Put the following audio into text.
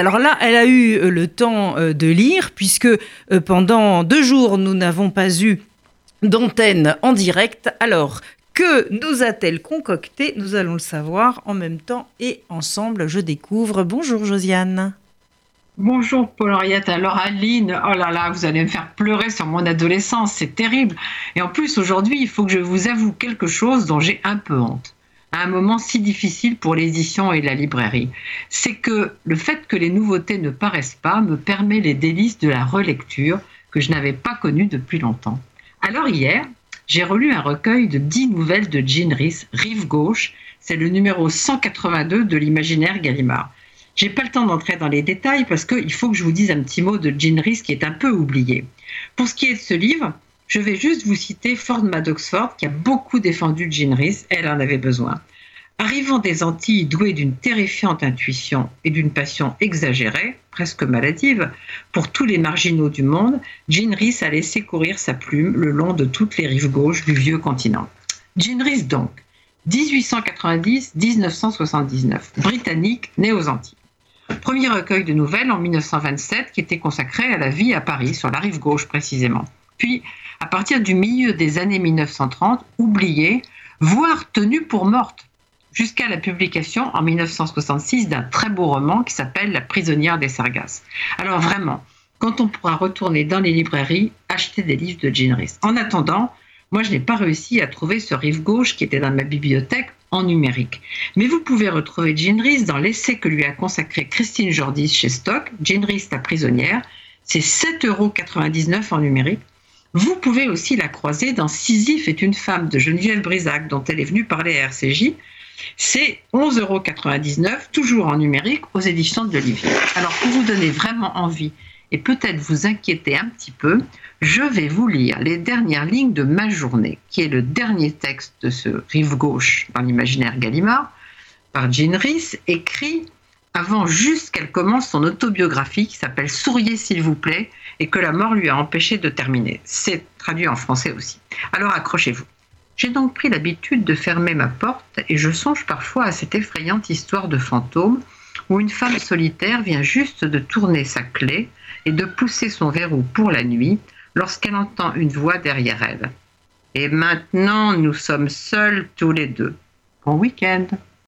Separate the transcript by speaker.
Speaker 1: Alors là, elle a eu euh, le temps euh, de lire, puisque euh, pendant deux jours, nous n'avons pas eu d'antenne en direct. Alors, que nous a-t-elle concocté? Nous allons le savoir en même temps et ensemble. Je découvre. Bonjour Josiane.
Speaker 2: Bonjour Paul-Henriette. Alors Aline, oh là là, vous allez me faire pleurer sur mon adolescence, c'est terrible. Et en plus, aujourd'hui, il faut que je vous avoue quelque chose dont j'ai un peu honte à un moment si difficile pour l'édition et la librairie. C'est que le fait que les nouveautés ne paraissent pas me permet les délices de la relecture que je n'avais pas connues depuis longtemps. Alors hier, j'ai relu un recueil de dix nouvelles de Jean Rhys, Rive Gauche. C'est le numéro 182 de l'imaginaire Gallimard. J'ai pas le temps d'entrer dans les détails parce qu'il faut que je vous dise un petit mot de Jean Rhys qui est un peu oublié. Pour ce qui est de ce livre, je vais juste vous citer Ford Madoxford, qui a beaucoup défendu Jean Rhys, elle en avait besoin. Arrivant des Antilles douée d'une terrifiante intuition et d'une passion exagérée, presque maladive, pour tous les marginaux du monde, Jean Rhys a laissé courir sa plume le long de toutes les rives gauches du vieux continent. Jean Rhys donc, 1890-1979, britannique, né aux Antilles. Premier recueil de nouvelles en 1927 qui était consacré à la vie à Paris, sur la rive gauche précisément. Puis, à partir du milieu des années 1930, oubliée, voire tenue pour morte, jusqu'à la publication en 1966 d'un très beau roman qui s'appelle La prisonnière des Sargasses. Alors vraiment, quand on pourra retourner dans les librairies, acheter des livres de Jean. En attendant, moi je n'ai pas réussi à trouver ce rive gauche qui était dans ma bibliothèque en numérique. Mais vous pouvez retrouver Jean dans l'essai que lui a consacré Christine Jordis chez Stock, Jean Rhys la prisonnière. C'est 7,99 euros en numérique. Vous pouvez aussi la croiser dans Sisyphe est une femme de Geneviève Brisac, dont elle est venue parler à RCJ. C'est 11,99 euros, toujours en numérique, aux éditions de l'Olivier. Alors, pour vous donner vraiment envie et peut-être vous inquiéter un petit peu, je vais vous lire les dernières lignes de Ma journée, qui est le dernier texte de ce rive gauche dans l'imaginaire Gallimard, par Jean Rhys, écrit avant juste qu'elle commence son autobiographie qui s'appelle Souriez s'il vous plaît et que la mort lui a empêché de terminer. C'est traduit en français aussi. Alors accrochez-vous. J'ai donc pris l'habitude de fermer ma porte et je songe parfois à cette effrayante histoire de fantôme où une femme solitaire vient juste de tourner sa clé et de pousser son verrou pour la nuit lorsqu'elle entend une voix derrière elle. Et maintenant, nous sommes seuls tous les deux. Bon week-end